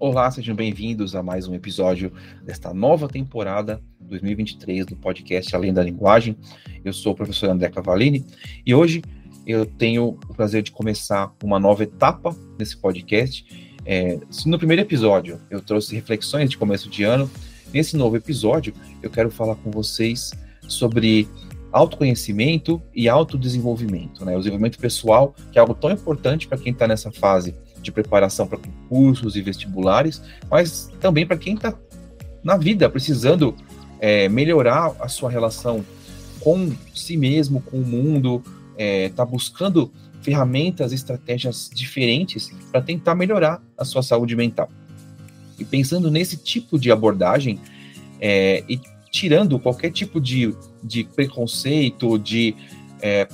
Olá, sejam bem-vindos a mais um episódio desta nova temporada 2023 do podcast Além da Linguagem. Eu sou o professor André Cavalini e hoje eu tenho o prazer de começar uma nova etapa nesse podcast. É, se no primeiro episódio eu trouxe reflexões de começo de ano, nesse novo episódio eu quero falar com vocês sobre autoconhecimento e autodesenvolvimento, né? O desenvolvimento pessoal, que é algo tão importante para quem está nessa fase de preparação para concursos e vestibulares, mas também para quem está na vida precisando é, melhorar a sua relação com si mesmo, com o mundo, está é, tá buscando ferramentas, estratégias diferentes para tentar melhorar a sua saúde mental. E pensando nesse tipo de abordagem é, e tirando qualquer tipo de, de preconceito, de é,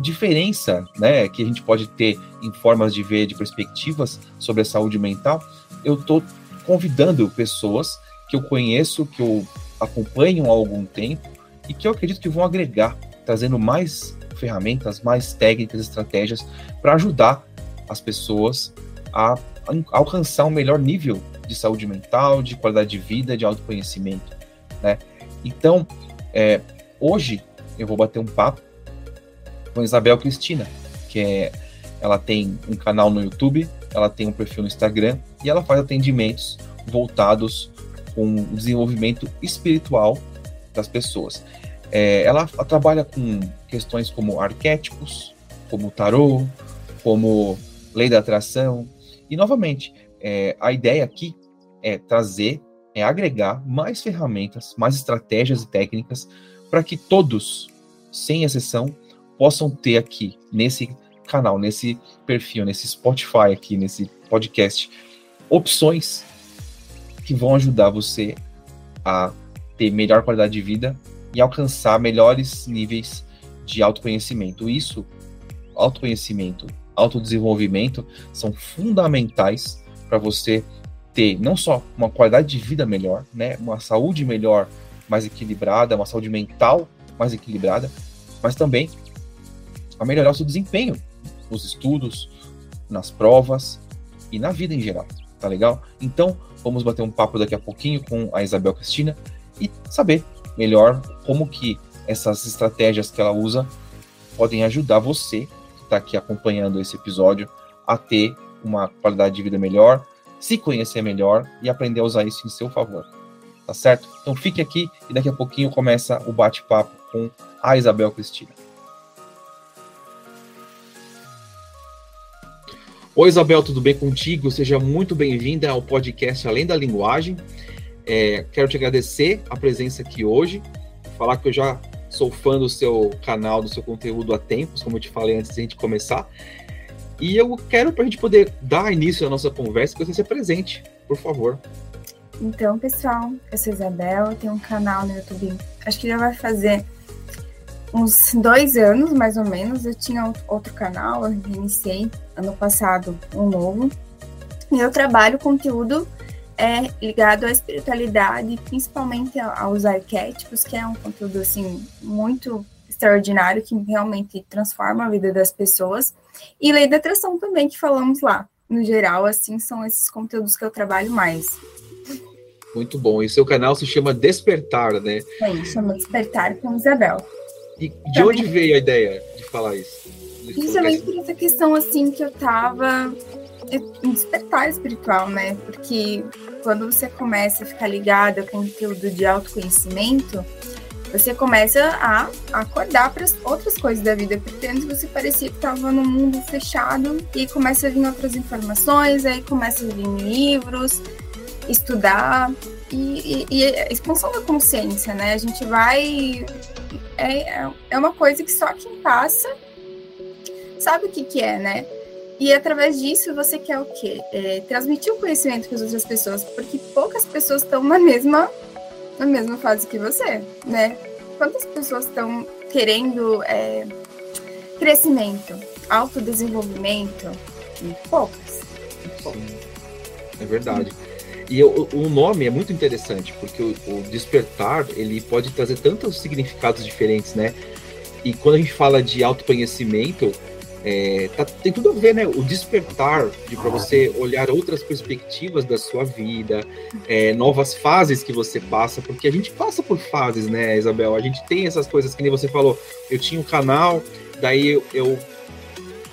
diferença né, que a gente pode ter em formas de ver, de perspectivas sobre a saúde mental, eu estou convidando pessoas que eu conheço, que eu acompanho há algum tempo e que eu acredito que vão agregar, trazendo mais ferramentas, mais técnicas, estratégias para ajudar as pessoas a, a alcançar um melhor nível de saúde mental, de qualidade de vida, de autoconhecimento, né? Então, é, hoje eu vou bater um papo com Isabel Cristina, que é, ela tem um canal no YouTube, ela tem um perfil no Instagram e ela faz atendimentos voltados com o desenvolvimento espiritual das pessoas. É, ela, trabalha com questões como arquétipos, como tarô, como lei da atração. E, novamente, é, a ideia aqui é trazer, é agregar mais ferramentas, mais estratégias e técnicas para que todos, sem exceção, possam ter aqui nesse canal, nesse perfil, nesse Spotify aqui, nesse podcast, opções que vão ajudar você a ter melhor qualidade de vida e alcançar melhores níveis de autoconhecimento. Isso, autoconhecimento, autodesenvolvimento são fundamentais para você ter não só uma qualidade de vida melhor, né, uma saúde melhor, mais equilibrada, uma saúde mental mais equilibrada, mas também a melhorar o seu desempenho nos estudos, nas provas e na vida em geral. Tá legal? Então, vamos bater um papo daqui a pouquinho com a Isabel Cristina e saber melhor como que essas estratégias que ela usa podem ajudar você que está aqui acompanhando esse episódio a ter uma qualidade de vida melhor, se conhecer melhor e aprender a usar isso em seu favor. Tá certo? Então fique aqui e daqui a pouquinho começa o bate-papo com a Isabel Cristina. Oi, Isabel, tudo bem contigo? Seja muito bem-vinda ao podcast Além da Linguagem. É, quero te agradecer a presença aqui hoje, falar que eu já sou fã do seu canal, do seu conteúdo há tempos, como eu te falei antes de a gente começar. E eu quero, para a gente poder dar início à nossa conversa, que você se apresente, por favor. Então, pessoal, eu sou Isabel, tenho um canal no YouTube, acho que já vai fazer uns dois anos, mais ou menos, eu tinha outro canal, eu iniciei ano passado um novo. E eu trabalho conteúdo é, ligado à espiritualidade, principalmente aos arquétipos, que é um conteúdo assim muito extraordinário que realmente transforma a vida das pessoas. E lei da atração também que falamos lá. No geral, assim, são esses conteúdos que eu trabalho mais. Muito bom. E seu canal se chama Despertar, né? É, chama Despertar com Isabel. E de onde veio a ideia de falar isso? Justamente por essa questão assim que eu tava em despertar espiritual, né? Porque quando você começa a ficar ligada com conteúdo de autoconhecimento, você começa a acordar para outras coisas da vida, porque antes você parecia que estava num mundo fechado e começa a vir outras informações, aí começa a vir livros, estudar e, e, e a expansão da consciência, né? A gente vai é, é uma coisa que só quem passa sabe o que, que é, né? E através disso você quer o quê? É, transmitir o conhecimento para as outras pessoas, porque poucas pessoas estão na mesma, na mesma fase que você, né? Quantas pessoas estão querendo é, crescimento, autodesenvolvimento? Poucas. Poucas. É verdade. E o, o, nome é muito interessante, porque o, o, despertar, ele pode trazer tantos significados diferentes, né? E quando a gente fala de autoconhecimento, É, tá, tem tudo a ver, né? O despertar de para você olhar outras perspectivas da sua vida, é, novas fases que você passa, porque a gente passa por fases, né, Isabel? A gente tem essas coisas que nem você falou. Eu tinha um canal, daí eu, eu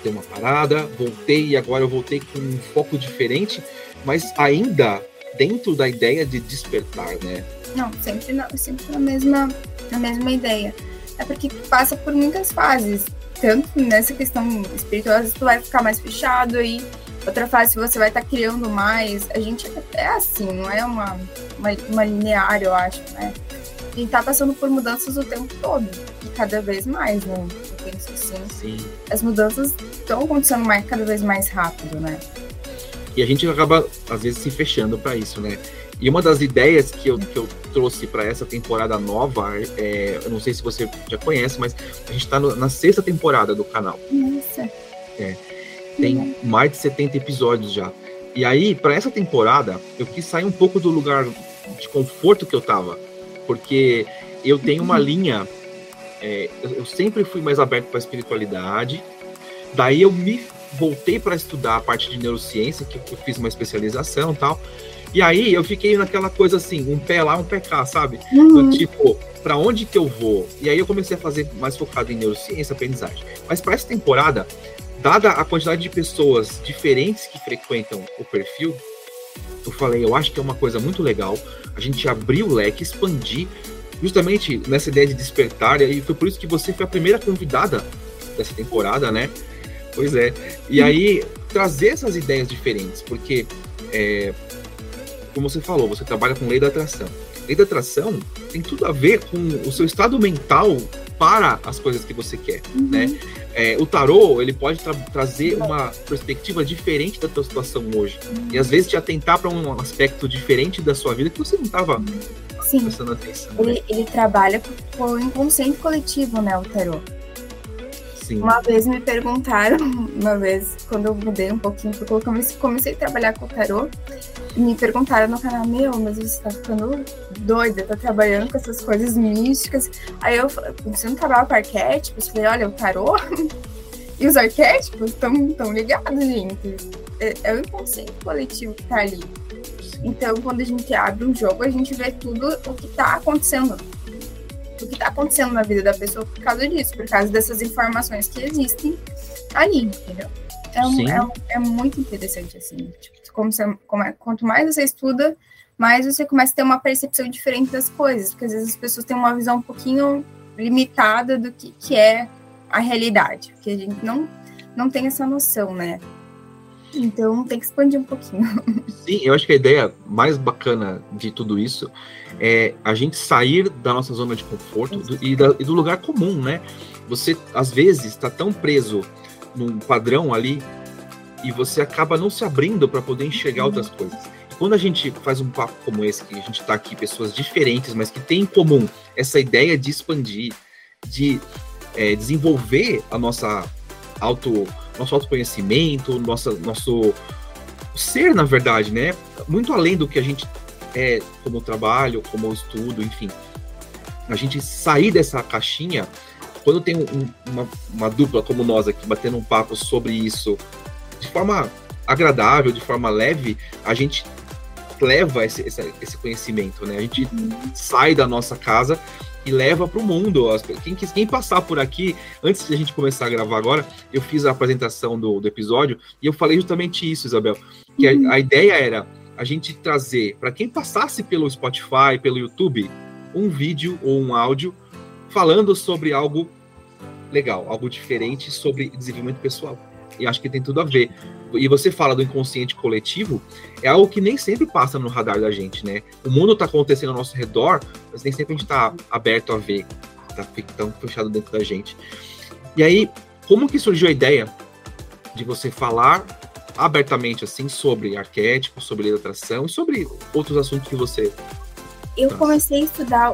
dei uma parada, voltei e agora eu voltei com um foco diferente, mas ainda dentro da ideia de despertar, né? Não, sempre, não, sempre na mesma, na mesma ideia. É porque passa por muitas fases tanto nessa questão espiritual, às vezes tu vai ficar mais fechado e outra fase você vai estar tá criando mais. A gente é assim, não é uma, uma, uma linear, eu acho, né? A gente tá passando por mudanças o tempo todo. E cada vez mais, né? Eu penso assim. Sim. As mudanças estão acontecendo mais, cada vez mais rápido, né? E a gente acaba, às vezes, se fechando para isso, né? E uma das ideias que eu, que eu trouxe para essa temporada nova, é, eu não sei se você já conhece, mas a gente está na sexta temporada do canal. Nossa. É, tem mais de 70 episódios já. E aí, para essa temporada, eu quis sair um pouco do lugar de conforto que eu tava, porque eu tenho uma uhum. linha. É, eu sempre fui mais aberto para espiritualidade. Daí eu me voltei para estudar a parte de neurociência, que eu fiz uma especialização e tal. E aí eu fiquei naquela coisa assim, um pé lá, um pé cá, sabe? Uhum. tipo, para onde que eu vou? E aí eu comecei a fazer mais focado em neurociência, aprendizagem. Mas para essa temporada, dada a quantidade de pessoas diferentes que frequentam o perfil, eu falei, eu acho que é uma coisa muito legal a gente abrir o leque, expandir, justamente nessa ideia de despertar, e foi por isso que você foi a primeira convidada dessa temporada, né? Pois é. E aí, trazer essas ideias diferentes, porque é, como você falou, você trabalha com lei da atração. Lei da atração tem tudo a ver com o seu estado mental para as coisas que você quer, uhum. né? É, o tarô, ele pode tra trazer uma perspectiva diferente da tua situação hoje. Uhum. E às vezes te atentar para um aspecto diferente da sua vida que você não estava prestando atenção. Ele, né? ele trabalha com o inconsciente coletivo, né, o tarô. Sim. Uma vez me perguntaram, uma vez, quando eu mudei um pouquinho, porque eu comecei, comecei a trabalhar com o tarô, me perguntaram no canal, meu, mas você tá ficando doida, tá trabalhando com essas coisas místicas. Aí eu você não trabalha com arquétipos? Eu falei, olha, o tarô e os arquétipos estão tão ligados, gente. É, é o inconsciente coletivo que tá ali. Então, quando a gente abre um jogo, a gente vê tudo o que tá acontecendo o que está acontecendo na vida da pessoa por causa disso, por causa dessas informações que existem ali, entendeu? É, um, é, é, muito interessante, assim. Tipo, como você, como é, quanto mais você estuda, mais você começa a ter uma percepção diferente das coisas, porque às vezes as pessoas têm uma visão um pouquinho limitada do que, que é a realidade, porque a gente não, não tem essa noção, né? Então tem que expandir um pouquinho. Sim, eu acho que a ideia mais bacana de tudo isso é a gente sair da nossa zona de conforto do, e, da, e, do lugar comum, né? Você, às vezes, está tão preso num padrão ali e você acaba não se abrindo para poder enxergar outras coisas. E quando a gente faz um papo como esse, que a gente está aqui, pessoas diferentes, mas que têm em comum essa ideia de expandir, de é, desenvolver a nossa auto, nosso autoconhecimento, nossa, nosso ser, na verdade, né? Muito além do que a gente é como trabalho, como estudo, enfim. A gente sair dessa caixinha, quando tem um, uma, uma dupla como nós aqui batendo um papo sobre isso de forma agradável, de forma leve, a gente leva esse, esse, esse conhecimento, né? A gente uhum. sai da nossa casa e leva para o mundo. Quem, quem passar por aqui, antes de a gente começar a gravar agora, eu fiz a apresentação do, do episódio e eu falei justamente isso, Isabel. Que uhum. a, a ideia era a gente trazer para quem passasse pelo Spotify, pelo YouTube, um vídeo ou um áudio falando sobre algo legal, algo diferente sobre desenvolvimento pessoal. E acho que tem tudo a ver. E você fala do inconsciente coletivo, é algo que nem sempre passa no radar da gente, né? O mundo está acontecendo ao nosso redor, mas nem sempre a gente está aberto a ver, tá tão fechado dentro da gente. E aí, como que surgiu a ideia de você falar abertamente assim sobre arquétipos, sobre lei da atração e sobre outros assuntos que você. Eu comecei a estudar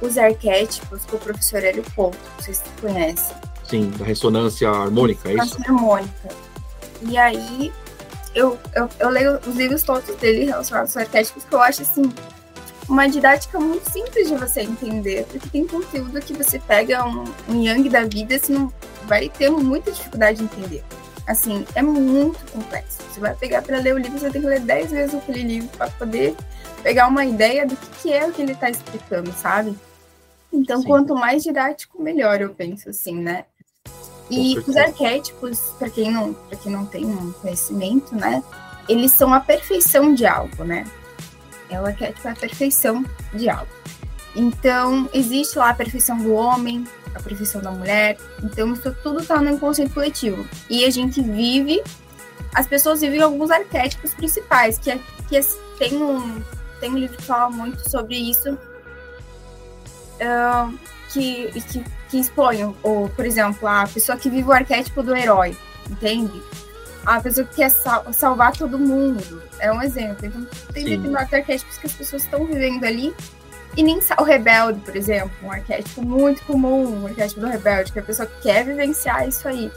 os arquétipos com o professor Hélio Couto, não sei se você conhece. Sim, da ressonância harmônica, é isso? harmônica. E aí eu, eu, eu leio os livros todos dele relacionados aos arquétipos que eu acho assim uma didática muito simples de você entender, porque tem conteúdo que você pega um, um yang da vida, você não vai ter muita dificuldade de entender. Assim, é muito complexo. Você vai pegar para ler o livro, você tem que ler 10 vezes aquele livro para poder pegar uma ideia do que, que é o que ele está explicando, sabe? Então, Sim. quanto mais didático, melhor, eu penso assim, né? E os arquétipos, para quem não, para quem não tem um conhecimento, né, eles são a perfeição de algo, né? É o arquétipo é a perfeição de algo. Então, existe lá a perfeição do homem, a perfeição da mulher. Então, isso tudo está no inconsciente coletivo. E a gente vive, as pessoas vivem alguns arquétipos principais, que, é, que é, tem, um, tem um livro que fala muito sobre isso, uh, que, que, que expõe, ou, por exemplo, a pessoa que vive o arquétipo do herói, entende? A pessoa que quer sal salvar todo mundo, é um exemplo. Então, tem determinados arquétipos que as pessoas estão vivendo ali e nem o rebelde, por exemplo, um arquétipo muito comum, o arquétipo do rebelde, que a pessoa quer vivenciar isso aí.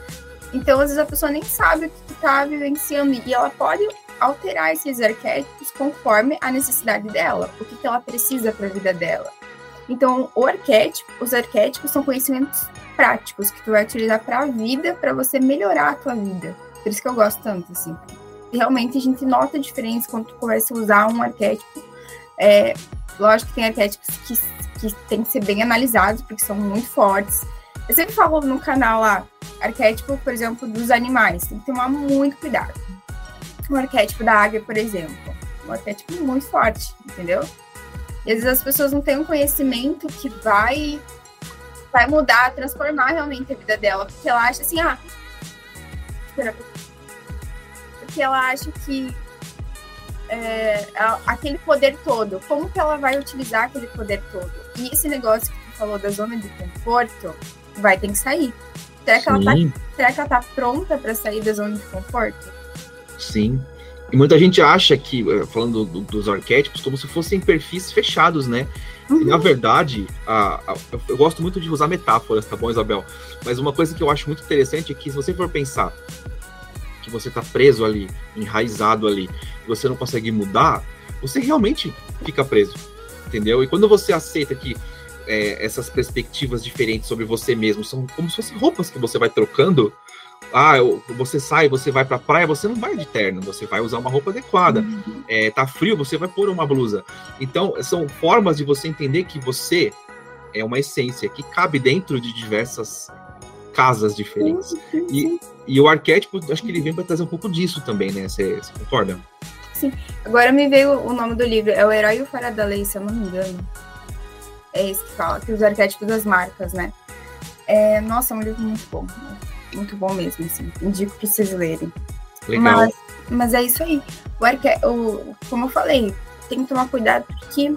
Então, às vezes, a pessoa nem sabe o que está vivenciando e ela pode alterar esses arquétipos conforme a necessidade dela, o que, que ela precisa para a vida dela. Então, arquétipo, os arquétipos são conhecimentos práticos que tu vai utilizar para a vida, para você melhorar a tua vida. Por isso que eu gosto tanto, assim. Realmente a gente nota a diferença quando tu começa a usar um arquétipo é, Lógico que tem arquétipos que, que tem que ser bem analisados, porque são muito fortes. Eu sempre falo no canal lá, arquétipo, por exemplo, dos animais. Tem que tomar muito cuidado. O arquétipo da águia, por exemplo. Um arquétipo muito forte, entendeu? E às vezes as pessoas não têm um conhecimento que vai, vai mudar, transformar realmente a vida dela. Porque ela acha assim, ah. Porque ela acha que é, aquele poder todo, como que ela vai utilizar aquele poder todo? E esse negócio que tu falou da zona de conforto vai ter que sair. Será que, ela tá, será que ela tá pronta para sair da zona de conforto? Sim. E muita gente acha que, eh, falando do, dos arquétipos, como se fossem perfis fechados, né? Uhum. E na verdade, a, a, eu gosto muito de usar metáforas, tá bom, Isabel? Mas uma coisa que eu acho muito interessante é que, se você for pensar que você tá preso ali, enraizado ali, você não consegue mudar, você realmente fica preso, entendeu? E quando você aceita que é, essas perspectivas diferentes sobre você mesmo são como se fossem roupas que você vai trocando. Ah, você sai, você vai pra praia, você não vai de terno, você vai usar uma roupa adequada. Uhum. É, tá frio, você vai pôr uma blusa. Então, são formas de você entender que você é uma essência que cabe dentro de diversas casas diferentes. E, e o arquétipo, acho que ele vem para trazer um pouco disso também, né? Você concorda? Sim. Agora me veio o nome do livro, é O Herói e o Fora da Lei, se eu não me engano. É esse que fala, que os arquétipos das marcas, né? É, nossa, é um livro muito bom. Muito bom mesmo, assim. Indico para vocês lerem. Legal. Mas, mas é isso aí. O arque... o, como eu falei, tem que tomar cuidado porque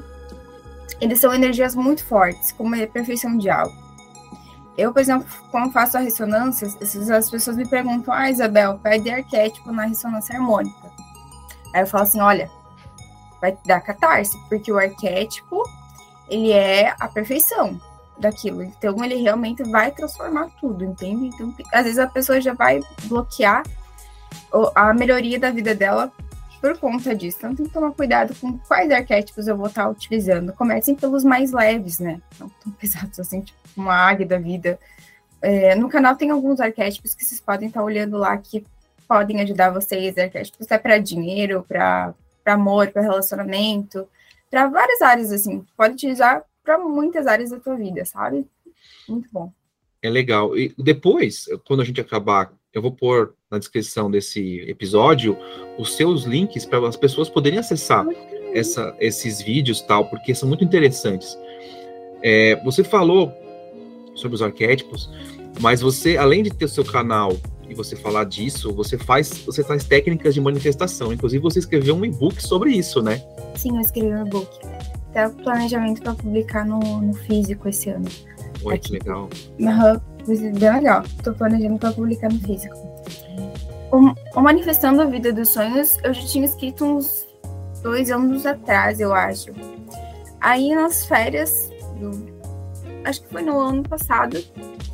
eles são energias muito fortes, como a perfeição de algo. Eu, por exemplo, quando faço a ressonância, as pessoas me perguntam, ah, Isabel, pede arquétipo na ressonância harmônica. Aí eu falo assim, olha, vai dar catarse, porque o arquétipo, ele é a perfeição daquilo. Então, ele realmente vai transformar tudo, entende? Então, às vezes a pessoa já vai bloquear a melhoria da vida dela por conta disso. Então, tem que tomar cuidado com quais arquétipos eu vou estar utilizando. Comecem pelos mais leves, né? Não tão pesados assim, tipo uma águia da vida. É, no canal tem alguns arquétipos que vocês podem estar olhando lá que podem ajudar vocês, arquétipos até para dinheiro, para amor, para relacionamento, para várias áreas, assim. Pode utilizar para muitas áreas da tua vida, sabe? Muito bom. É legal. E depois, quando a gente acabar, eu vou pôr na descrição desse episódio os seus links para as pessoas poderem acessar essa, esses vídeos tal, porque são muito interessantes. É, você falou sobre os arquétipos, mas você, além de ter o seu canal e você falar disso, você faz, você faz técnicas de manifestação. Inclusive, você escreveu um e-book sobre isso, né? Sim, eu escrevi um e-book. Até o planejamento para publicar no, no, físico esse ano. Oi, que legal. Uhum, bem legal. Estou planejando para publicar no físico. O, o, Manifestando a Vida dos Sonhos, eu já tinha escrito uns dois anos atrás, eu acho. Aí, nas férias, do, acho que foi no ano passado,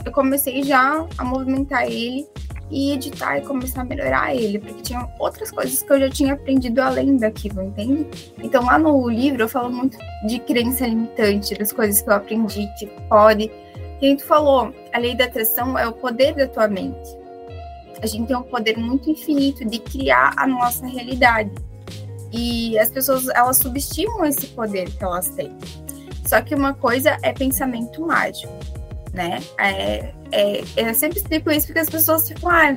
eu comecei já a movimentar ele e editar e começar a melhorar ele, porque tinha outras coisas que eu já tinha aprendido além daquilo, entende? Então lá no livro eu falo muito de crença limitante, das coisas que eu aprendi que pode que a gente falou, a lei da atração é o poder da tua mente. A gente tem um poder muito infinito de criar a nossa realidade. E as pessoas, elas subestimam esse poder que elas têm. Só que uma coisa é pensamento mágico, né? É, é, eu sempre explico isso porque as pessoas ficam, ah,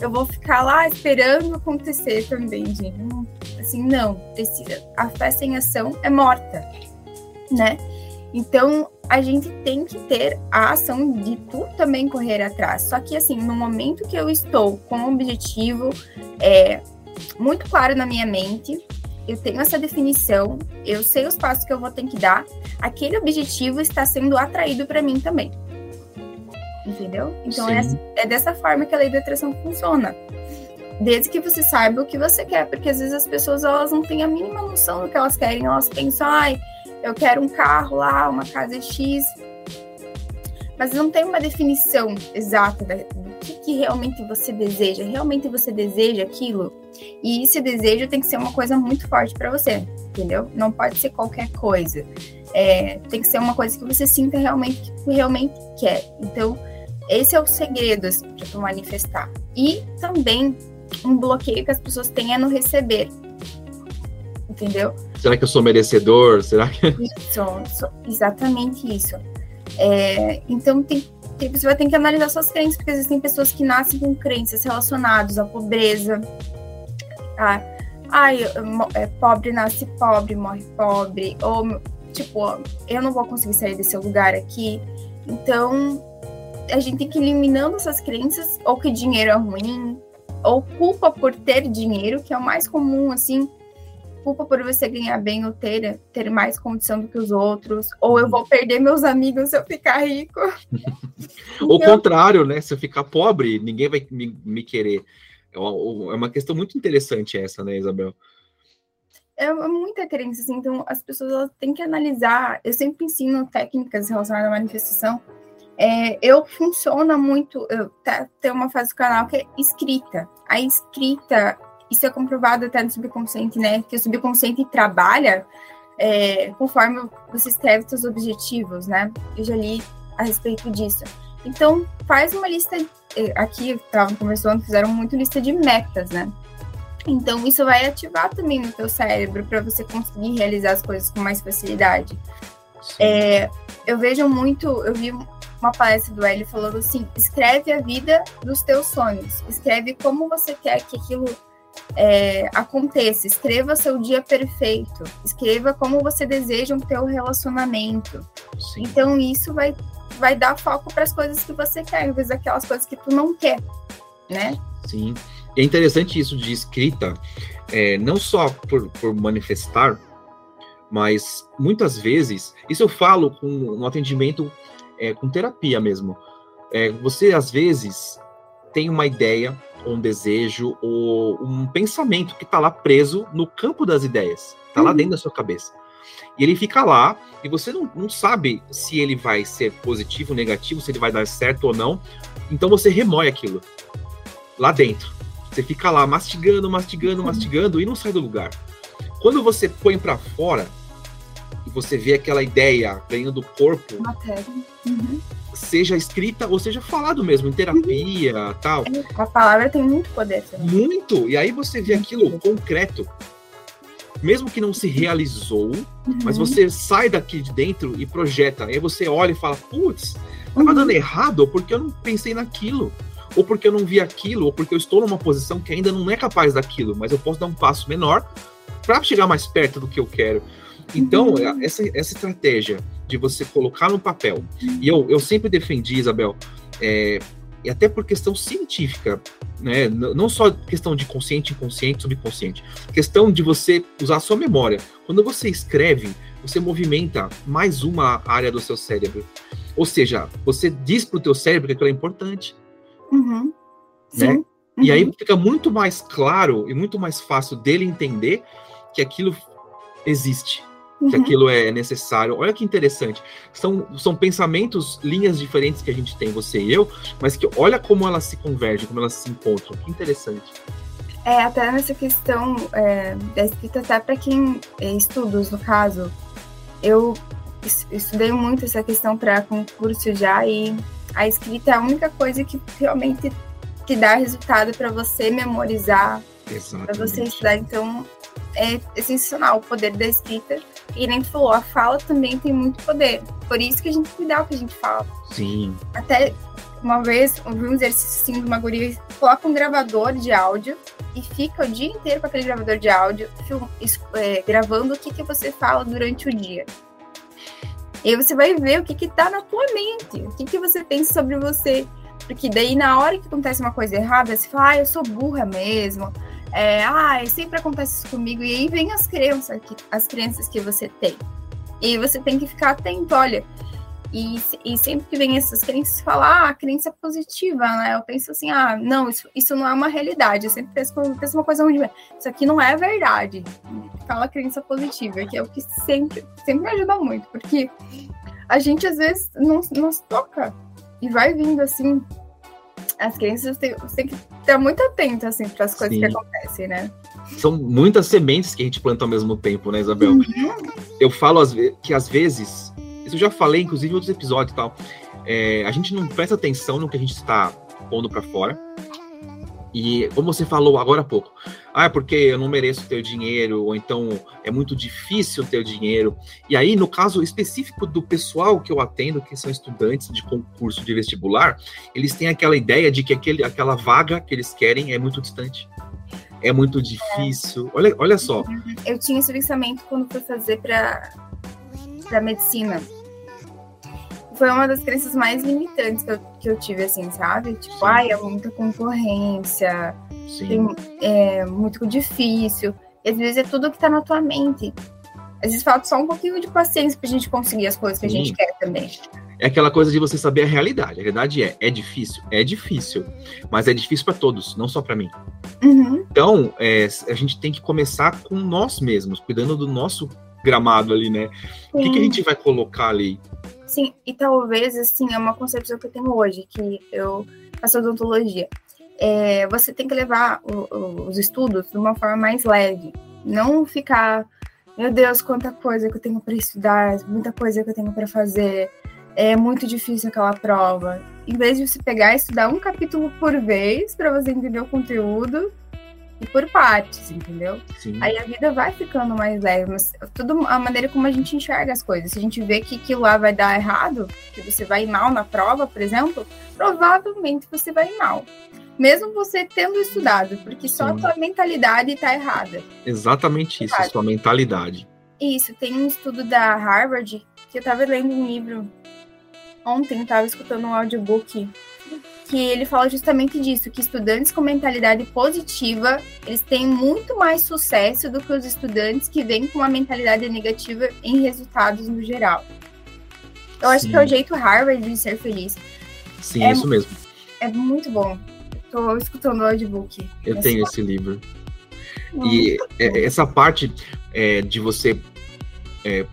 eu vou ficar lá esperando acontecer também, gente. Assim, não, precisa. A fé sem ação é morta, né? Então, a gente tem que ter a ação de tu também correr atrás. Só que, assim, no momento que eu estou com um objetivo é, muito claro na minha mente, eu tenho essa definição, eu sei os passos que eu vou ter que dar, aquele objetivo está sendo atraído para mim também. Entendeu? Então, é, é dessa forma que a lei da atração funciona desde que você saiba o que você quer, porque às vezes as pessoas elas não têm a mínima noção do que elas querem, elas pensam, ai, eu quero um carro lá, uma casa X, mas não tem uma definição exata do que, que realmente você deseja. Realmente você deseja aquilo? E esse desejo tem que ser uma coisa muito forte para você, entendeu? Não pode ser qualquer coisa. É, tem que ser uma coisa que você sinta realmente que realmente quer. Então, esse é o segredo assim, para tu manifestar. E também um bloqueio que as pessoas têm é no receber entendeu? Será que eu sou merecedor? Será que. Isso, exatamente isso. É, então, tem, tem, você vai ter que analisar suas crenças, porque existem pessoas que nascem com crenças relacionadas à pobreza. A, ai, é, pobre nasce pobre, morre pobre. Ou, tipo, eu não vou conseguir sair desse lugar aqui. Então, a gente tem que ir eliminando essas crenças, ou que dinheiro é ruim, ou culpa por ter dinheiro, que é o mais comum, assim culpa por você ganhar bem ou ter, ter mais condição do que os outros, ou eu vou perder meus amigos se eu ficar rico. O então, contrário, né? Se eu ficar pobre, ninguém vai me, me querer. É uma, é uma questão muito interessante essa, né, Isabel? É muita crença, assim, então as pessoas têm que analisar. Eu sempre ensino técnicas relacionadas à manifestação. É, eu funciona muito, eu tá, tem uma fase do canal que é escrita. A escrita isso é comprovado até no subconsciente, né? Que o subconsciente trabalha é, conforme você escreve seus objetivos, né? Eu já li a respeito disso. Então, faz uma lista. É, aqui, estavam conversando, fizeram muito lista de metas, né? Então, isso vai ativar também no teu cérebro para você conseguir realizar as coisas com mais facilidade. É, eu vejo muito, eu vi uma palestra do Hélio falando assim: escreve a vida dos teus sonhos, escreve como você quer que aquilo é, aconteça. Escreva seu dia perfeito. Escreva como você deseja um teu relacionamento. Sim. Então isso vai, vai dar foco para as coisas que você quer, em vez daquelas coisas que tu não quer, né? Sim. É interessante isso de escrita, é, não só por, por manifestar, mas muitas vezes, isso eu falo com no atendimento é, com terapia mesmo. É, você às vezes tem uma ideia, um desejo ou um pensamento que está lá preso no campo das ideias, está uhum. lá dentro da sua cabeça. E ele fica lá e você não, não sabe se ele vai ser positivo, negativo, se ele vai dar certo ou não. Então você remoe aquilo lá dentro. Você fica lá mastigando, mastigando, uhum. mastigando e não sai do lugar. Quando você põe para fora você vê aquela ideia ganhando corpo. Uhum seja escrita ou seja falado mesmo, em terapia, uhum. tal. A palavra tem muito poder. Também. Muito! E aí você vê aquilo concreto. Mesmo que não se realizou, uhum. mas você sai daqui de dentro e projeta. Aí você olha e fala, putz, tava uhum. dando errado porque eu não pensei naquilo. Ou porque eu não vi aquilo, ou porque eu estou numa posição que ainda não é capaz daquilo, mas eu posso dar um passo menor para chegar mais perto do que eu quero. Então, uhum. essa, essa estratégia de você colocar no papel, e eu, eu sempre defendi, Isabel, é, e até por questão científica, né? Não só questão de consciente, inconsciente, subconsciente, questão de você usar a sua memória. Quando você escreve, você movimenta mais uma área do seu cérebro. Ou seja, você diz para o teu cérebro que aquilo é importante. Uhum. Né? Uhum. E aí fica muito mais claro e muito mais fácil dele entender que aquilo existe que uhum. aquilo é necessário. Olha que interessante. São, são pensamentos, linhas diferentes que a gente tem, você e eu, mas que olha como elas se convergem, como elas se encontram. Que interessante. É, até nessa questão é, da escrita, até para quem é, estudos, no caso, eu estudei muito essa questão para concurso já e a escrita é a única coisa que realmente que dá resultado para você memorizar, para você estudar. Então, é, é sensacional o poder da escrita. E nem tu falou, a fala também tem muito poder. Por isso que a gente tem que cuidar o que a gente fala. Sim. Até uma vez, eu vi um exercício assim de uma guria, coloca um gravador de áudio e fica o dia inteiro com aquele gravador de áudio, film, é, gravando o que, que você fala durante o dia. E aí você vai ver o que que tá na tua mente, o que que você pensa sobre você. Porque daí, na hora que acontece uma coisa errada, você fala, ah, eu sou burra mesmo, é, ah, sempre acontece isso comigo. E aí vem as crenças, que, as crenças que você tem. E você tem que ficar atento, olha. E, e sempre que vem essas crenças, falar, ah, a crença positiva, né? Eu penso assim, ah, não, isso, isso não é uma realidade. Eu sempre penso, penso uma coisa ruim. Isso aqui não é verdade. Fala crença positiva, que é o que sempre, sempre me ajuda muito, porque a gente às vezes não, não se toca e vai vindo assim as crianças têm, têm que estar muito atento assim, para as coisas Sim. que acontecem, né? São muitas sementes que a gente planta ao mesmo tempo, né, Isabel? Uhum. Eu falo que às vezes, isso eu já falei, inclusive em outros episódios e tal, é, a gente não presta atenção no que a gente está pondo para fora e como você falou agora há pouco, ah, é porque eu não mereço ter dinheiro, ou então é muito difícil ter dinheiro. E aí, no caso específico do pessoal que eu atendo, que são estudantes de concurso de vestibular, eles têm aquela ideia de que aquele, aquela vaga que eles querem é muito distante. É muito difícil. Olha, olha só. Eu tinha esse pensamento quando fui fazer para medicina foi uma das crenças mais limitantes que eu, que eu tive, assim, sabe? Tipo, Sim. ai, é muita concorrência, tem, é muito difícil. E às vezes é tudo que tá na tua mente. Às vezes falta só um pouquinho de paciência pra gente conseguir as coisas que Sim. a gente quer também. É aquela coisa de você saber a realidade. A realidade é, é difícil, é difícil, mas é difícil para todos, não só para mim. Uhum. Então, é, a gente tem que começar com nós mesmos, cuidando do nosso gramado ali, né? Sim. O que, que a gente vai colocar ali? Sim, e talvez, assim, é uma concepção que eu tenho hoje, que eu faço odontologia. É, você tem que levar o, o, os estudos de uma forma mais leve. Não ficar, meu Deus, quanta coisa que eu tenho para estudar, muita coisa que eu tenho para fazer. É muito difícil aquela prova. Em vez de você pegar e estudar um capítulo por vez para você entender o conteúdo, e por partes, entendeu? Sim. Aí a vida vai ficando mais leve, mas tudo a maneira como a gente enxerga as coisas. Se a gente vê que aquilo lá vai dar errado, que você vai mal na prova, por exemplo, provavelmente você vai mal. Mesmo você tendo estudado, porque só Sim. a tua mentalidade está errada. Exatamente isso, a sua mentalidade. Isso, tem um estudo da Harvard que eu estava lendo um livro ontem, estava escutando um audiobook que ele fala justamente disso, que estudantes com mentalidade positiva, eles têm muito mais sucesso do que os estudantes que vêm com uma mentalidade negativa em resultados no geral. Eu Sim. acho que é o jeito Harvard de ser feliz. Sim, é, isso mesmo. É muito bom. Estou escutando o audiobook. Eu tenho esse livro. e é, essa parte é, de você é,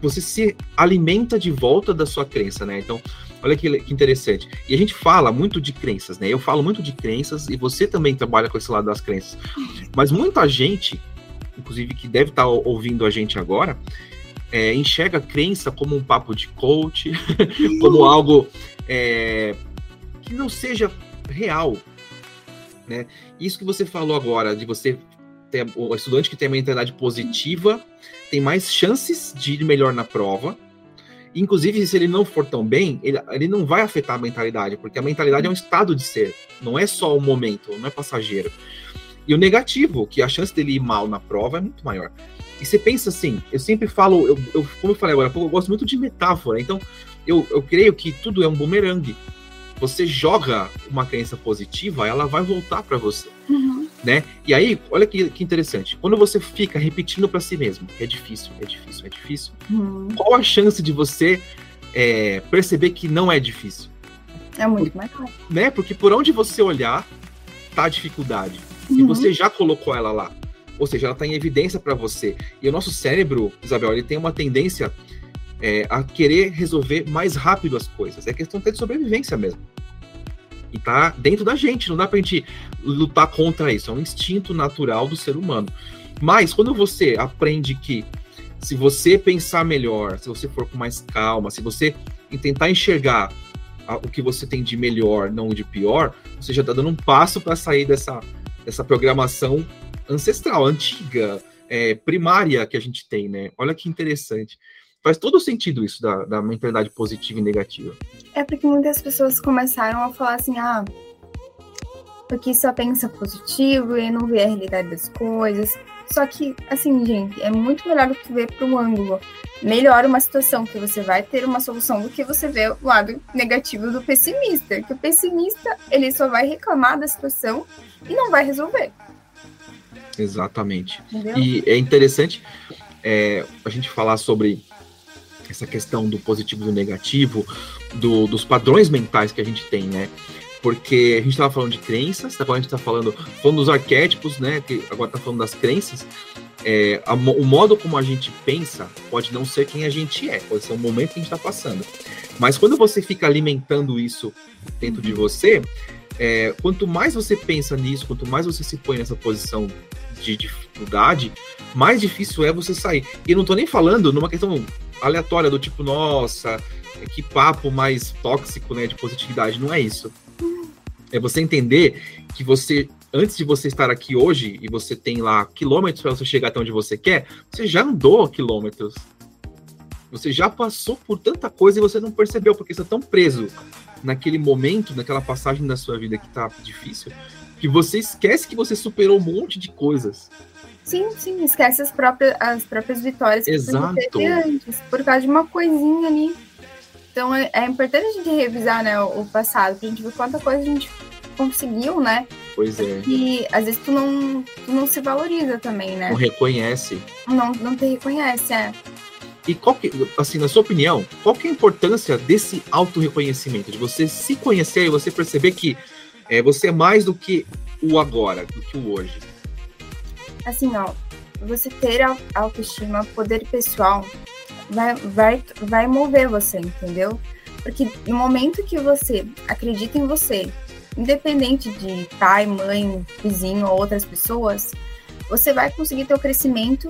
você se alimenta de volta da sua crença, né? Então, Olha que, que, interessante. E a gente fala muito de crenças, né? Eu falo muito de crenças e você também trabalha com esse lado das crenças. Mas muita gente, inclusive que deve estar ouvindo a gente agora, é, enxerga a crença como um papo de coach, como algo é, que não seja real. Né? Isso que você falou agora, de você ter o estudante que tem uma mentalidade positiva tem mais chances de ir melhor na prova Inclusive, se ele não for tão bem, ele, ele não vai afetar a mentalidade, porque a mentalidade é um estado de ser, não é só um momento, não é passageiro. E o negativo, que a chance dele ir mal na prova é muito maior. E você pensa assim, eu sempre falo, eu, eu como eu falei agora, eu gosto muito de metáfora, então eu, eu creio que tudo é um bumerangue. Você joga uma crença positiva, ela vai voltar para você. Uhum né? E aí, olha que, que interessante. Quando você fica repetindo para si mesmo, é difícil, é difícil, é difícil. Hum. Qual a chance de você é, perceber que não é difícil? É muito mais fácil. Né? Porque por onde você olhar, tá a dificuldade. Uhum. E você já colocou ela lá. Ou seja, ela está em evidência para você. E o nosso cérebro, Isabel, ele tem uma tendência é, a querer resolver mais rápido as coisas. É questão até de sobrevivência mesmo. E tá dentro da gente, não dá pra gente lutar contra isso. É um instinto natural do ser humano. Mas quando você aprende que se você pensar melhor, se você for com mais calma, se você tentar enxergar o que você tem de melhor, não de pior, você já está dando um passo para sair dessa, dessa programação ancestral, antiga, é, primária que a gente tem, né? Olha que interessante. Faz todo sentido isso da, da mentalidade positiva e negativa. É porque muitas pessoas começaram a falar assim, ah, porque só pensa positivo e não vê a realidade das coisas. Só que, assim, gente, é muito melhor do que ver para um ângulo. Melhora uma situação que você vai ter uma solução do que você vê o lado negativo do pessimista. Que o pessimista, ele só vai reclamar da situação e não vai resolver. Exatamente. Entendeu? E é interessante é, a gente falar sobre essa questão do positivo e do negativo, do, dos padrões mentais que a gente tem, né? Porque a gente estava falando de crenças, agora a gente está falando, falando dos arquétipos, né? Que agora está falando das crenças. É, a, o modo como a gente pensa pode não ser quem a gente é, pode ser o momento que a gente está passando. Mas quando você fica alimentando isso dentro de você, é, quanto mais você pensa nisso, quanto mais você se põe nessa posição de dificuldade, mais difícil é você sair. E não estou nem falando numa questão aleatória do tipo, nossa, que papo mais tóxico, né, de positividade. Não é isso. É você entender que você, antes de você estar aqui hoje, e você tem lá quilômetros para você chegar até onde você quer, você já andou quilômetros. Você já passou por tanta coisa e você não percebeu, porque você está tão preso naquele momento, naquela passagem da sua vida que está difícil, que você esquece que você superou um monte de coisas. Sim, sim, esquece as próprias, as próprias vitórias que Exato. você teve antes, por causa de uma coisinha ali então é, é, importante a gente revisar né, o, o passado, pra gente ver quanta coisa a gente conseguiu, né? Pois é. E às vezes tu não, tu não se valoriza também, né? Não reconhece. Não, não te reconhece, é. E qual que, assim, na sua opinião, qual que é a importância desse auto-reconhecimento? De você se conhecer e você perceber que é, você é mais do que o agora, do que o hoje? Assim, ó, você ter autoestima, poder pessoal, vai, vai, vai mover você, entendeu? Porque no momento que você acredita em você, independente de pai, mãe, vizinho ou outras pessoas, você vai conseguir ter o crescimento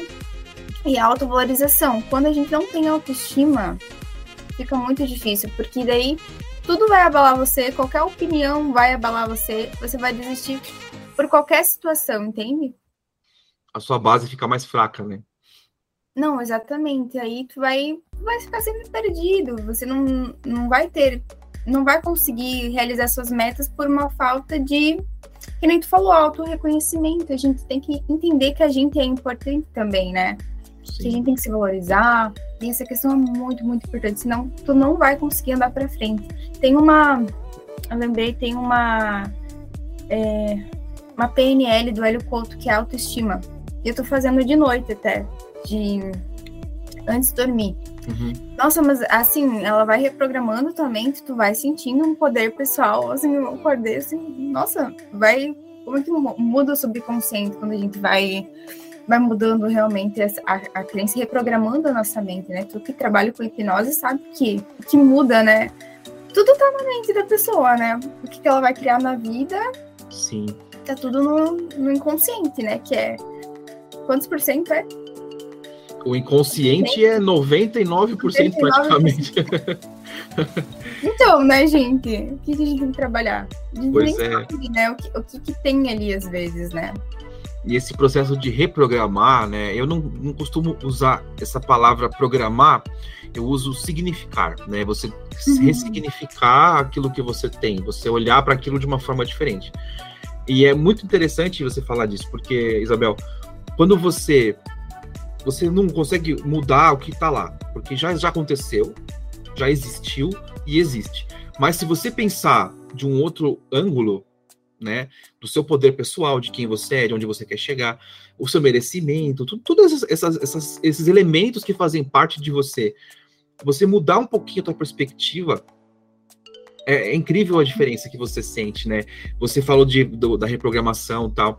e a autovalorização. Quando a gente não tem autoestima, fica muito difícil, porque daí tudo vai abalar você, qualquer opinião vai abalar você, você vai desistir por qualquer situação, entende? A sua base fica mais fraca, né? Não, exatamente. Aí tu vai, vai ficar sempre perdido. Você não, não vai ter, não vai conseguir realizar suas metas por uma falta de, que nem tu falou, auto-reconhecimento. A gente tem que entender que a gente é importante também, né? Sim. Que a gente tem que se valorizar. E essa questão é muito, muito importante. Senão tu não vai conseguir andar para frente. Tem uma, eu lembrei, tem uma, é, uma PNL do Hélio Couto que é autoestima. E eu tô fazendo de noite até de antes de dormir. Uhum. Nossa, mas assim, ela vai reprogramando também, tu vai sentindo um poder pessoal, assim, eu acordei assim, nossa, vai, como é que muda o subconsciente quando a gente vai vai mudando realmente a, a crença reprogramando a nossa mente, né? Tu que trabalha com hipnose sabe que, que muda, né? Tudo tá na mente da pessoa, né? O que, que ela vai criar na vida. Sim. Tá tudo no, no inconsciente, né? Que é. Quantos por cento é? O inconsciente é 99%, 99%. praticamente. Então, né, gente? O que a gente tem que trabalhar? A gente pois é. sabe, né? O que, o que, que tem ali às vezes, né? E esse processo de reprogramar, né? Eu não, não costumo usar essa palavra programar, eu uso significar, né? Você uhum. ressignificar aquilo que você tem, você olhar para aquilo de uma forma diferente. E é muito interessante você falar disso, porque, Isabel, quando você você não consegue mudar o que está lá, porque já, já aconteceu, já existiu e existe. Mas se você pensar de um outro ângulo, né, do seu poder pessoal, de quem você é, de onde você quer chegar, o seu merecimento, tudo, todos esses elementos que fazem parte de você, você mudar um pouquinho a tua perspectiva, é, é incrível a diferença que você sente, né? Você falou de, do, da reprogramação tal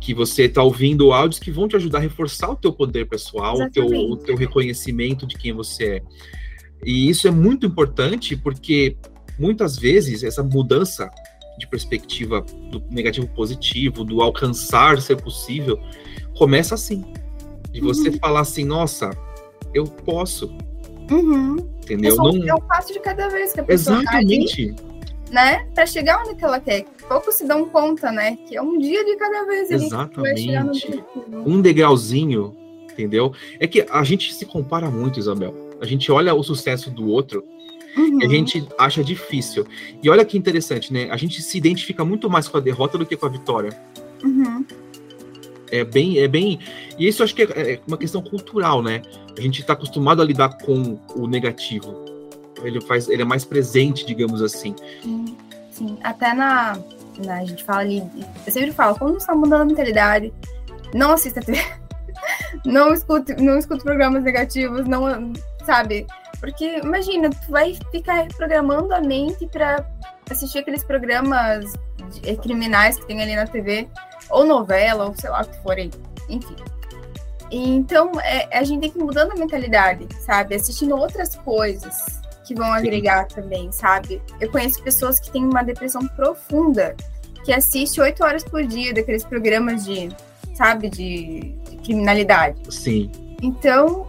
que você está ouvindo áudios que vão te ajudar a reforçar o teu poder pessoal, o teu, o teu reconhecimento de quem você é. E isso é muito importante porque muitas vezes essa mudança de perspectiva do negativo positivo, do alcançar ser possível, começa assim. De você uhum. falar assim, nossa, eu posso. Uhum. Entendeu? É, não... é um passo de cada vez que a pessoa Exatamente. Tá ali, né? Para chegar onde ela quer. Poucos se dão conta, né? Que é um dia de cada vez. Exatamente. Um degrauzinho, entendeu? É que a gente se compara muito, Isabel. A gente olha o sucesso do outro uhum. e a gente acha difícil. E olha que interessante, né? A gente se identifica muito mais com a derrota do que com a vitória. Uhum. É bem, é bem. E isso acho que é, é uma questão cultural, né? A gente está acostumado a lidar com o negativo. Ele faz, ele é mais presente, digamos assim. Sim, Até na, na a gente fala ali, eu sempre falo, quando está mudando a mentalidade, não assista TV. não escute, não escute programas negativos, não, sabe? Porque imagina, tu vai ficar programando a mente para assistir aqueles programas criminais que tem ali na TV, ou novela, ou sei lá o que for aí. Enfim. Então, é, a gente tem que ir mudando a mentalidade, sabe? Assistindo outras coisas que vão agregar Sim. também, sabe? Eu conheço pessoas que têm uma depressão profunda, que assiste oito horas por dia daqueles programas de, sabe, de, de criminalidade. Sim. Então,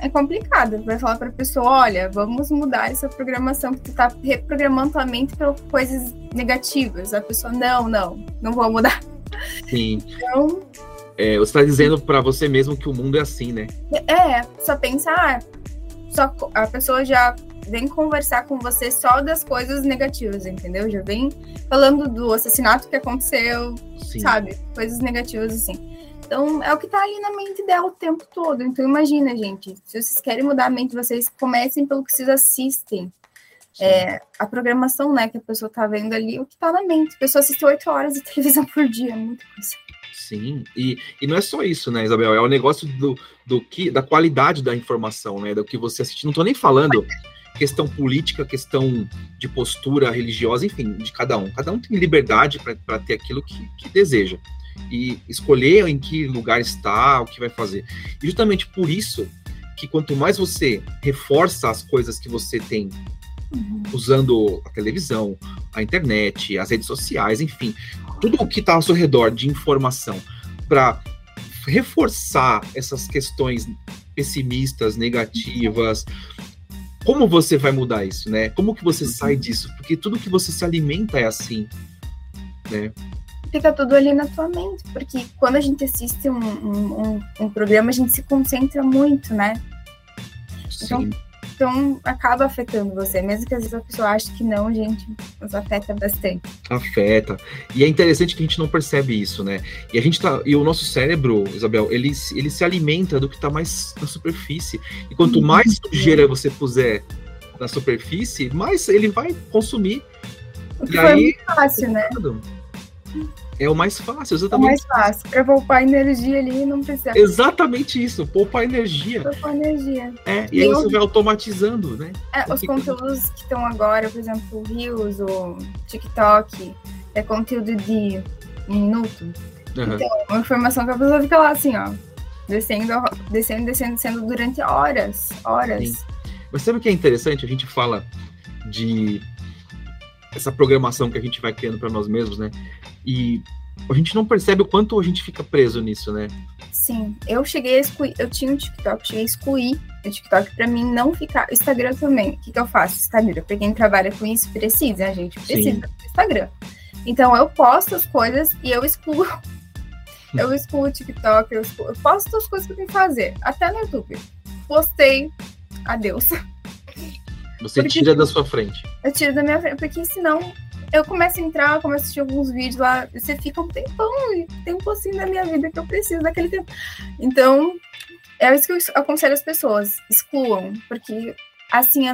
é complicado. Vai falar para pessoa, olha, vamos mudar essa programação que tu tá reprogramando tua mente para coisas negativas. A pessoa, não, não, não vou mudar. Sim. Então, é, você está dizendo para você mesmo que o mundo é assim, né? É, só pensar, ah, só a pessoa já vem conversar com você só das coisas negativas, entendeu? Já vem falando do assassinato que aconteceu, Sim. sabe? Coisas negativas assim. Então, é o que tá ali na mente dela o tempo todo. Então, imagina, gente, se vocês querem mudar a mente, vocês comecem pelo que vocês assistem. É, a programação, né, que a pessoa tá vendo ali, o que tá na mente. A pessoa assiste oito horas de televisão por dia, é muita coisa. Sim, e, e não é só isso, né, Isabel? É o negócio do, do que, da qualidade da informação, né? Do que você assiste. Não tô nem falando questão política, questão de postura religiosa, enfim, de cada um. Cada um tem liberdade para ter aquilo que, que deseja e escolher em que lugar está, o que vai fazer. E justamente por isso que quanto mais você reforça as coisas que você tem usando a televisão, a internet, as redes sociais, enfim, tudo o que está ao seu redor de informação para reforçar essas questões pessimistas, negativas. Como você vai mudar isso, né? Como que você sai uhum. disso? Porque tudo que você se alimenta é assim, né? Fica tudo ali na tua mente, porque quando a gente assiste um, um, um, um programa, a gente se concentra muito, né? Então, Sim. Então, então acaba afetando você, mesmo que às vezes a pessoa ache que não, gente, nos afeta bastante. Afeta. E é interessante que a gente não percebe isso, né? E a gente tá. E o nosso cérebro, Isabel, ele, ele se alimenta do que está mais na superfície. E quanto uhum. mais sujeira você puser na superfície, mais ele vai consumir. O que e foi aí, fácil, né? É o mais fácil, exatamente. É o mais fácil. Para poupar energia ali, não precisa. Exatamente isso, poupar energia. Poupar energia. É, e, e aí você vai automatizando, né? É, os conteúdos que estão agora, por exemplo, o Reels, o TikTok, é conteúdo de um minuto. Uhum. Então, uma informação que a pessoa fica lá assim, ó. Descendo, descendo, descendo, descendo durante horas. Horas. Sim. Mas sabe o que é interessante? A gente fala de essa programação que a gente vai criando para nós mesmos, né? E a gente não percebe o quanto a gente fica preso nisso, né? Sim, eu cheguei a excluir, eu tinha um TikTok, cheguei a excluir o TikTok para mim não ficar. Instagram também. O que, que eu faço? Instagram, pra quem trabalha com isso, precisa, a gente precisa Sim. do Instagram. Então eu posto as coisas e eu excluo. eu excluo o TikTok, eu, excluo, eu posto as coisas que eu tenho que fazer. Até no YouTube. Postei, adeus. Você porque, tira da sua frente. Eu tiro da minha frente, porque senão eu começo a entrar, começo a assistir alguns vídeos lá, você fica um tempão, e tem um pouquinho da minha vida que eu preciso daquele tempo. Então, é isso que eu aconselho as pessoas, excluam, porque assim,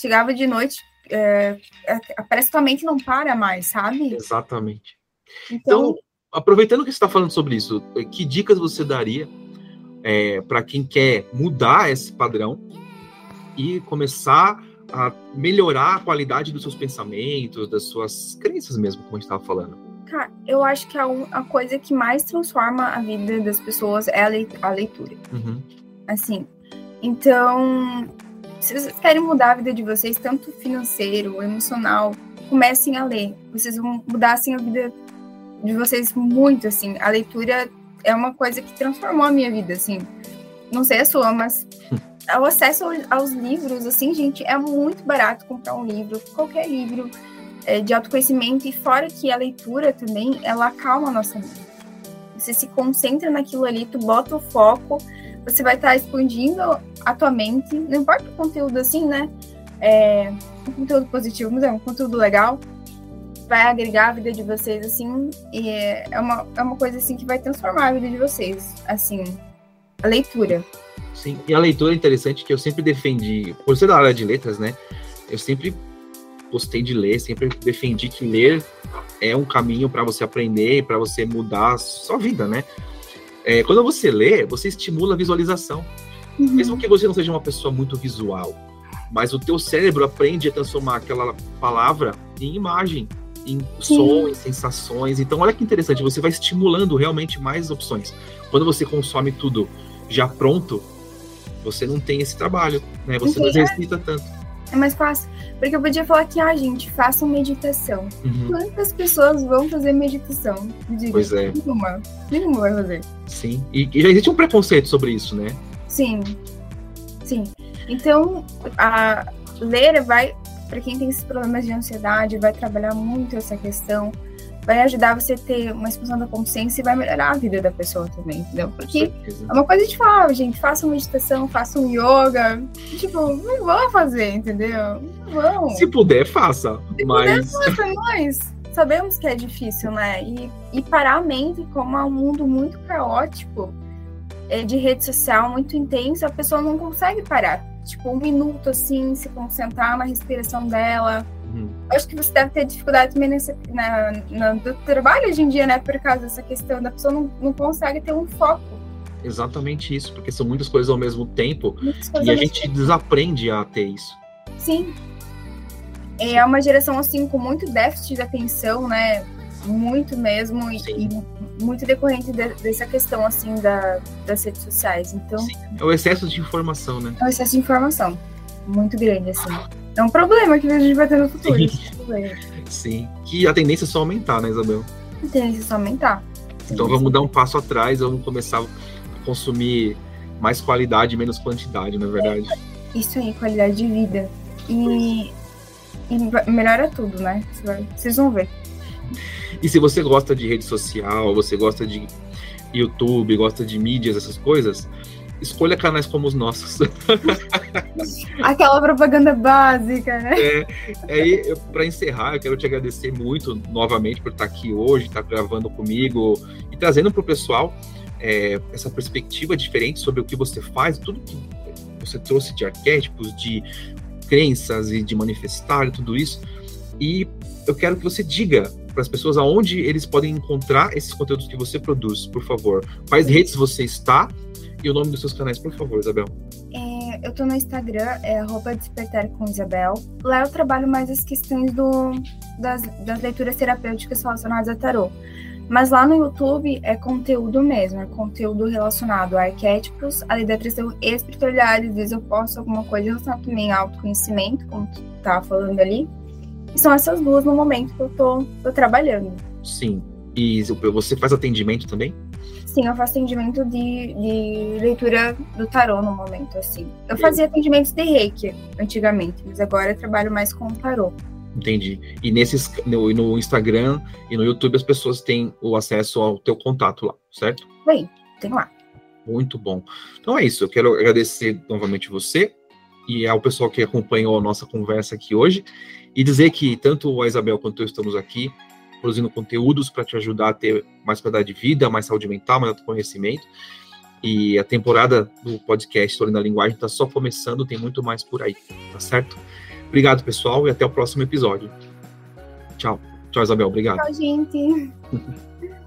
chegava de noite, é, é, parece que tua mente não para mais, sabe? Exatamente. Então, então aproveitando que você está falando sobre isso, que dicas você daria é, para quem quer mudar esse padrão e começar a melhorar a qualidade dos seus pensamentos, das suas crenças mesmo, como a gente estava falando? Cara, eu acho que a, a, coisa que mais transforma a vida das pessoas é a, leitura. Uhum. Assim, então, se vocês querem mudar a vida de vocês, tanto financeiro, emocional, comecem a ler. Vocês vão mudar, assim, a vida de vocês muito, assim. A leitura é uma coisa que transformou a minha vida, assim. não sei a sua, mas o acesso aos livros, assim, gente, é muito barato comprar um livro, qualquer livro é, de autoconhecimento, e fora que a leitura também, ela acalma a nossa mente. Você se concentra naquilo ali, tu bota o foco, você vai estar expandindo a tua mente, não importa o conteúdo assim, né? É, um conteúdo positivo, mas é um conteúdo legal, vai agregar a vida de vocês, assim, e é, é uma, é uma coisa, assim, que vai transformar a vida de vocês, assim, a leitura. Sim, e a leitura é interessante que eu sempre defendi, por ser da área de letras, né? Eu sempre gostei de ler, sempre defendi que ler é um caminho para você aprender, para você mudar a sua vida, né? É, quando você lê, você estimula a visualização. Uhum. Mesmo que você não seja uma pessoa muito visual, mas o teu cérebro aprende a transformar aquela palavra em imagem, em som, em sensações. Então, olha que interessante, você vai estimulando realmente mais opções. Quando você consome tudo já pronto, você não tem esse trabalho, né? Você não exercita tanto. É mais fácil. Porque eu podia falar que, ah, gente, façam meditação. Uhum. Quantas pessoas vão fazer meditação? Pois é. Nenhuma. Nenhuma vai fazer. Sim. E, e já existe um preconceito sobre isso, né? Sim. Sim. Então, a ler vai, para quem tem esses problemas de ansiedade, vai trabalhar muito essa questão vai ajudar você a ter uma expansão da consciência e vai melhorar a vida da pessoa também, entendeu? Porque é uma coisa de falar, gente, façam meditação, façam yoga. Tipo, não vão fazer, entendeu? Não vão. Se puder, faça. Se mas... puder, faça, mas sabemos que é difícil, né? E, e parar a mente, como é um mundo muito caótico, é, de rede social muito intenso, a pessoa não consegue parar. Tipo, um minuto assim, se concentrar na respiração dela Uhum. Acho que você deve ter dificuldade também nesse, na, na, do trabalho hoje em dia, né? Por causa dessa questão da pessoa não, não consegue ter um foco. Exatamente isso, porque são muitas coisas ao mesmo tempo e a gente tempo. desaprende a ter isso. Sim. É uma geração assim com muito déficit de atenção, né? Muito mesmo, e, e muito decorrente de, dessa questão assim da, das redes sociais. Então. Sim. É o excesso de informação, né? É o excesso de informação. Muito grande, assim. É um problema que a gente vai ter no futuro. Sim. Sim. Que a tendência é só aumentar, né, Isabel? A tendência é só aumentar. Então vamos dar um passo atrás, vamos começar a consumir mais qualidade, menos quantidade, na é verdade. Isso aí, qualidade de vida. E, e melhora tudo, né? Vocês vão ver. E se você gosta de rede social, você gosta de YouTube, gosta de mídias, essas coisas, escolha canais como os nossos. Aquela propaganda básica, né? É, aí, para encerrar, eu quero te agradecer muito novamente por estar aqui hoje, estar gravando comigo e trazendo para o pessoal é, essa perspectiva diferente sobre o que você faz, tudo que você trouxe de arquétipos, de crenças e de manifestar e tudo isso. E eu quero que você diga para as pessoas aonde eles podem encontrar esses conteúdos que você produz, por favor. Quais redes você está e o nome dos seus canais, por favor, Isabel. É, eu tô no Instagram, é despertar com Isabel. Lá eu trabalho mais as questões do, das, das leituras terapêuticas relacionadas a tarô. Mas lá no YouTube é conteúdo mesmo, é conteúdo relacionado a arquétipos, a atração e espiritualidade. Às vezes eu posto alguma coisa relacionada também a autoconhecimento, como tu tava falando ali. E são essas duas no momento que eu tô, tô trabalhando. Sim. E você faz atendimento também? Sim, eu faço atendimento de, de leitura do tarô no momento, assim. Eu fazia atendimentos de reiki antigamente, mas agora eu trabalho mais com tarô. Entendi. E nesses no, no, Instagram e no YouTube as pessoas têm o acesso ao teu contato lá, certo? Sim, tem lá. Muito bom. Então é isso. Eu quero agradecer novamente você e ao pessoal que acompanhou a nossa conversa aqui hoje e dizer que tanto a Isabel quanto eu estamos aqui produzindo conteúdos para te ajudar a ter mais qualidade de vida, mais saúde mental, mais autoconhecimento. E a temporada do podcast História da Linguagem está só começando, tem muito mais por aí, tá certo? Obrigado, pessoal, e até o próximo episódio. Tchau. Tchau, Isabel. Obrigado. Tchau, gente.